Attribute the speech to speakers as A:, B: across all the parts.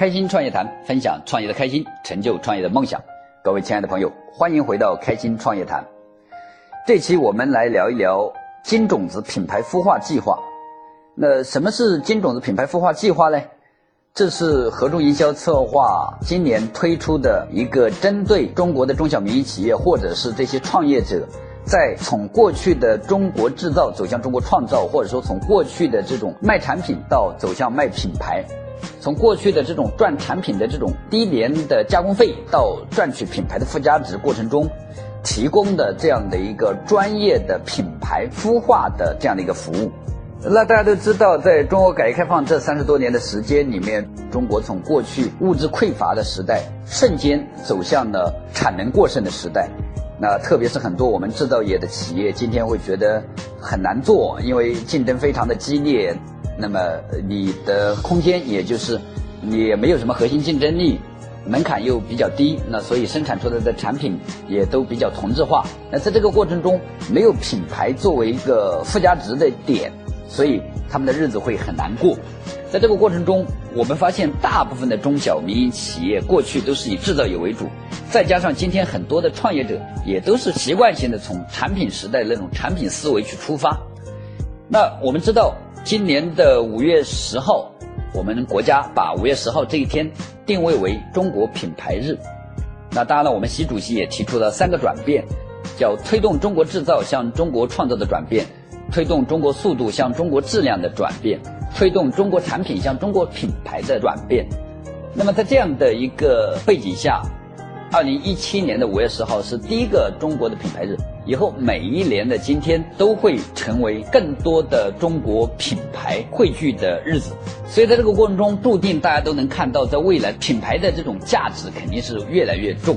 A: 开心创业谈，分享创业的开心，成就创业的梦想。各位亲爱的朋友，欢迎回到开心创业谈。这期我们来聊一聊金种子品牌孵化计划。那什么是金种子品牌孵化计划呢？这是合众营销策划今年推出的一个针对中国的中小民营企业或者是这些创业者，在从过去的中国制造走向中国创造，或者说从过去的这种卖产品到走向卖品牌，从过去的这种赚产品的这种低廉的加工费到赚取品牌的附加值过程中，提供的这样的一个专业的品牌孵化的这样的一个服务。那大家都知道，在中国改革开放这三十多年的时间里面，中国从过去物质匮乏的时代，瞬间走向了产能过剩的时代。那特别是很多我们制造业的企业，今天会觉得很难做，因为竞争非常的激烈。那么你的空间，也就是你没有什么核心竞争力，门槛又比较低，那所以生产出来的产品也都比较同质化。那在这个过程中，没有品牌作为一个附加值的点。所以他们的日子会很难过，在这个过程中，我们发现大部分的中小民营企业过去都是以制造业为主，再加上今天很多的创业者也都是习惯性的从产品时代那种产品思维去出发。那我们知道，今年的五月十号，我们国家把五月十号这一天定位为中国品牌日。那当然了，我们习主席也提出了三个转变，叫推动中国制造向中国创造的转变。推动中国速度向中国质量的转变，推动中国产品向中国品牌的转变。那么在这样的一个背景下，二零一七年的五月十号是第一个中国的品牌日。以后每一年的今天都会成为更多的中国品牌汇聚的日子。所以在这个过程中，注定大家都能看到，在未来品牌的这种价值肯定是越来越重。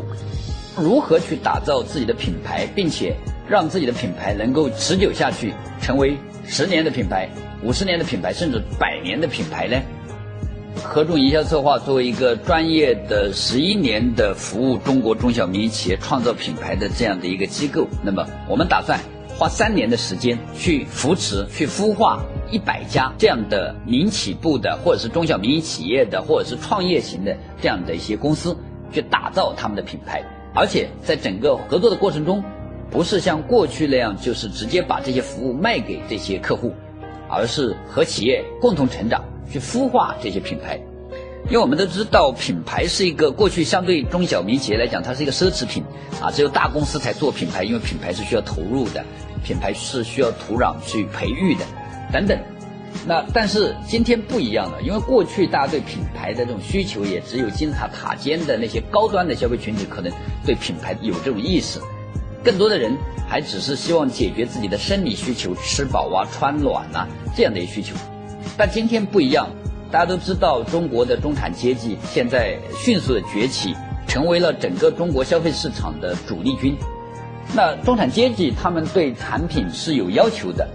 A: 如何去打造自己的品牌，并且？让自己的品牌能够持久下去，成为十年的品牌、五十年的品牌，甚至百年的品牌呢？合众营销策划作为一个专业的十一年的服务中国中小民营企业创造品牌的这样的一个机构，那么我们打算花三年的时间去扶持、去孵化一百家这样的民起步的，或者是中小民营企业的，或者是创业型的这样的一些公司，去打造他们的品牌，而且在整个合作的过程中。不是像过去那样，就是直接把这些服务卖给这些客户，而是和企业共同成长，去孵化这些品牌。因为我们都知道，品牌是一个过去相对中小民企业来讲，它是一个奢侈品啊，只有大公司才做品牌，因为品牌是需要投入的，品牌是需要土壤去培育的，等等。那但是今天不一样了，因为过去大家对品牌的这种需求，也只有金字塔塔尖的那些高端的消费群体可能对品牌有这种意识。更多的人还只是希望解决自己的生理需求，吃饱啊、穿暖啊这样的一些需求。但今天不一样，大家都知道，中国的中产阶级现在迅速的崛起，成为了整个中国消费市场的主力军。那中产阶级他们对产品是有要求的，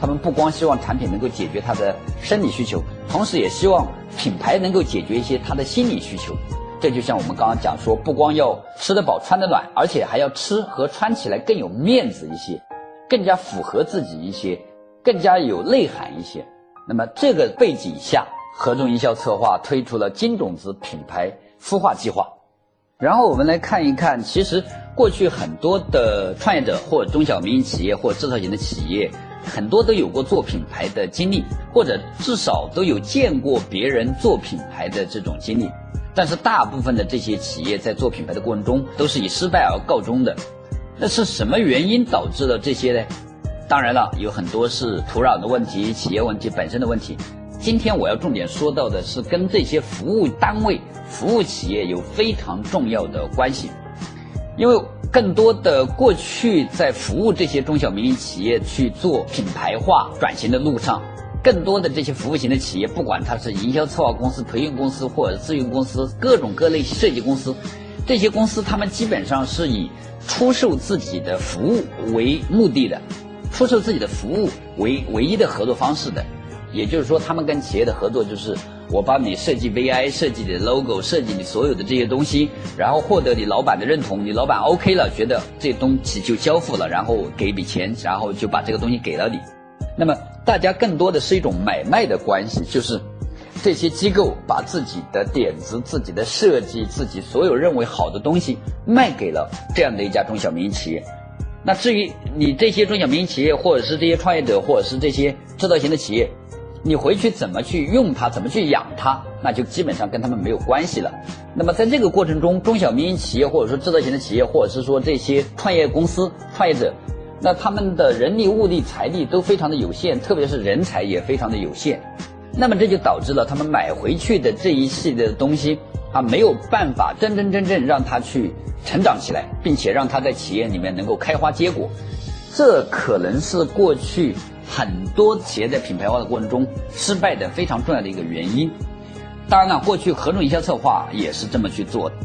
A: 他们不光希望产品能够解决他的生理需求，同时也希望品牌能够解决一些他的心理需求。这就像我们刚刚讲说，不光要吃得饱、穿得暖，而且还要吃和穿起来更有面子一些，更加符合自己一些，更加有内涵一些。那么这个背景下，合众营销策划推出了金种子品牌孵化计划。然后我们来看一看，其实过去很多的创业者或中小民营企业或制造型的企业，很多都有过做品牌的经历，或者至少都有见过别人做品牌的这种经历。但是大部分的这些企业在做品牌的过程中都是以失败而告终的，那是什么原因导致了这些呢？当然了，有很多是土壤的问题、企业问题本身的问题。今天我要重点说到的是跟这些服务单位、服务企业有非常重要的关系，因为更多的过去在服务这些中小民营企业去做品牌化转型的路上。更多的这些服务型的企业，不管它是营销策划公司、培训公司或者咨询公司，各种各类设计公司，这些公司他们基本上是以出售自己的服务为目的的，出售自己的服务为唯一的合作方式的。也就是说，他们跟企业的合作就是我帮你设计 VI、设计你的 logo、设计你所有的这些东西，然后获得你老板的认同，你老板 OK 了，觉得这东西就交付了，然后给一笔钱，然后就把这个东西给了你。那么。大家更多的是一种买卖的关系，就是这些机构把自己的点子、自己的设计、自己所有认为好的东西卖给了这样的一家中小民营企业。那至于你这些中小民营企业，或者是这些创业者，或者是这些制造型的企业，你回去怎么去用它，怎么去养它，那就基本上跟他们没有关系了。那么在这个过程中，中小民营企业，或者说制造型的企业，或者是说这些创业公司、创业者，那他们的人力、物力、财力都非常的有限，特别是人才也非常的有限。那么这就导致了他们买回去的这一系列的东西啊，没有办法真真正正让他去成长起来，并且让它在企业里面能够开花结果。这可能是过去很多企业在品牌化的过程中失败的非常重要的一个原因。当然了，过去合众营销策划也是这么去做的，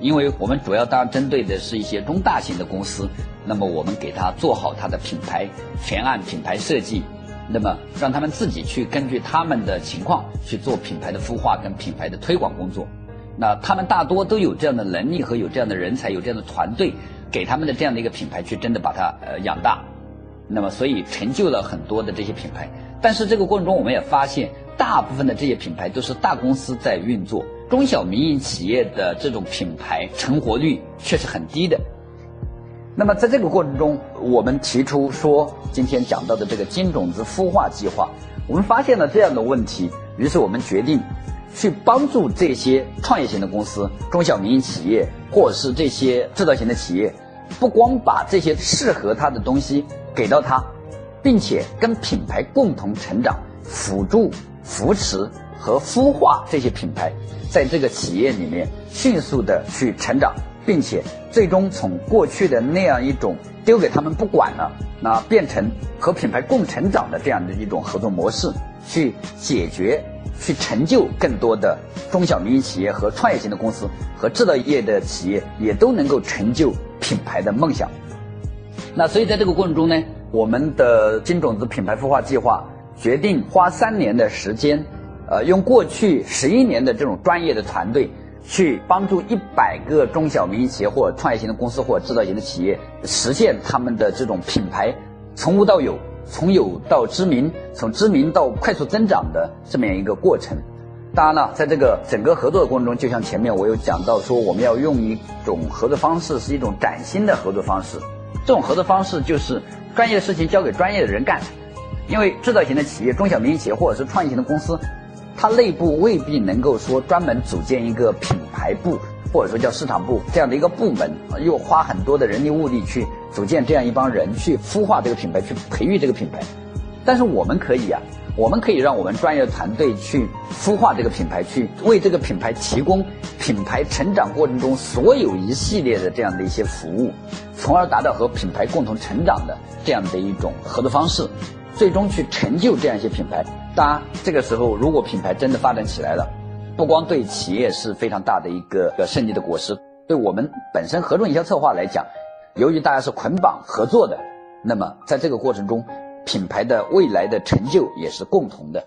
A: 因为我们主要当然针对的是一些中大型的公司，那么我们给他做好他的品牌全案品牌设计。那么，让他们自己去根据他们的情况去做品牌的孵化跟品牌的推广工作。那他们大多都有这样的能力和有这样的人才，有这样的团队，给他们的这样的一个品牌去真的把它呃养大。那么，所以成就了很多的这些品牌。但是这个过程中，我们也发现，大部分的这些品牌都是大公司在运作，中小民营企业的这种品牌成活率却是很低的。那么在这个过程中，我们提出说，今天讲到的这个金种子孵化计划，我们发现了这样的问题，于是我们决定去帮助这些创业型的公司、中小民营企业，或者是这些制造型的企业，不光把这些适合他的东西给到他，并且跟品牌共同成长，辅助、扶持和孵化这些品牌，在这个企业里面迅速的去成长。并且最终从过去的那样一种丢给他们不管了，那变成和品牌共成长的这样的一种合作模式，去解决、去成就更多的中小民营企业和创业型的公司和制造业的企业，也都能够成就品牌的梦想。那所以在这个过程中呢，我们的金种子品牌孵化计划决定花三年的时间，呃，用过去十一年的这种专业的团队。去帮助一百个中小民营企业或创业型的公司或制造型的企业实现他们的这种品牌从无到有、从有到知名、从知名到快速增长的这么样一个过程。当然了，在这个整个合作的过程中，就像前面我有讲到说，我们要用一种合作方式，是一种崭新的合作方式。这种合作方式就是专业的事情交给专业的人干，因为制造型的企业、中小民营企业或者是创业型的公司。它内部未必能够说专门组建一个品牌部，或者说叫市场部这样的一个部门，又花很多的人力物力去组建这样一帮人去孵化这个品牌，去培育这个品牌。但是我们可以啊，我们可以让我们专业的团队去孵化这个品牌，去为这个品牌提供品牌成长过程中所有一系列的这样的一些服务，从而达到和品牌共同成长的这样的一种合作方式，最终去成就这样一些品牌。当然，这个时候如果品牌真的发展起来了，不光对企业是非常大的一个胜利的果实，对我们本身合作营销策划来讲，由于大家是捆绑合作的，那么在这个过程中，品牌的未来的成就也是共同的。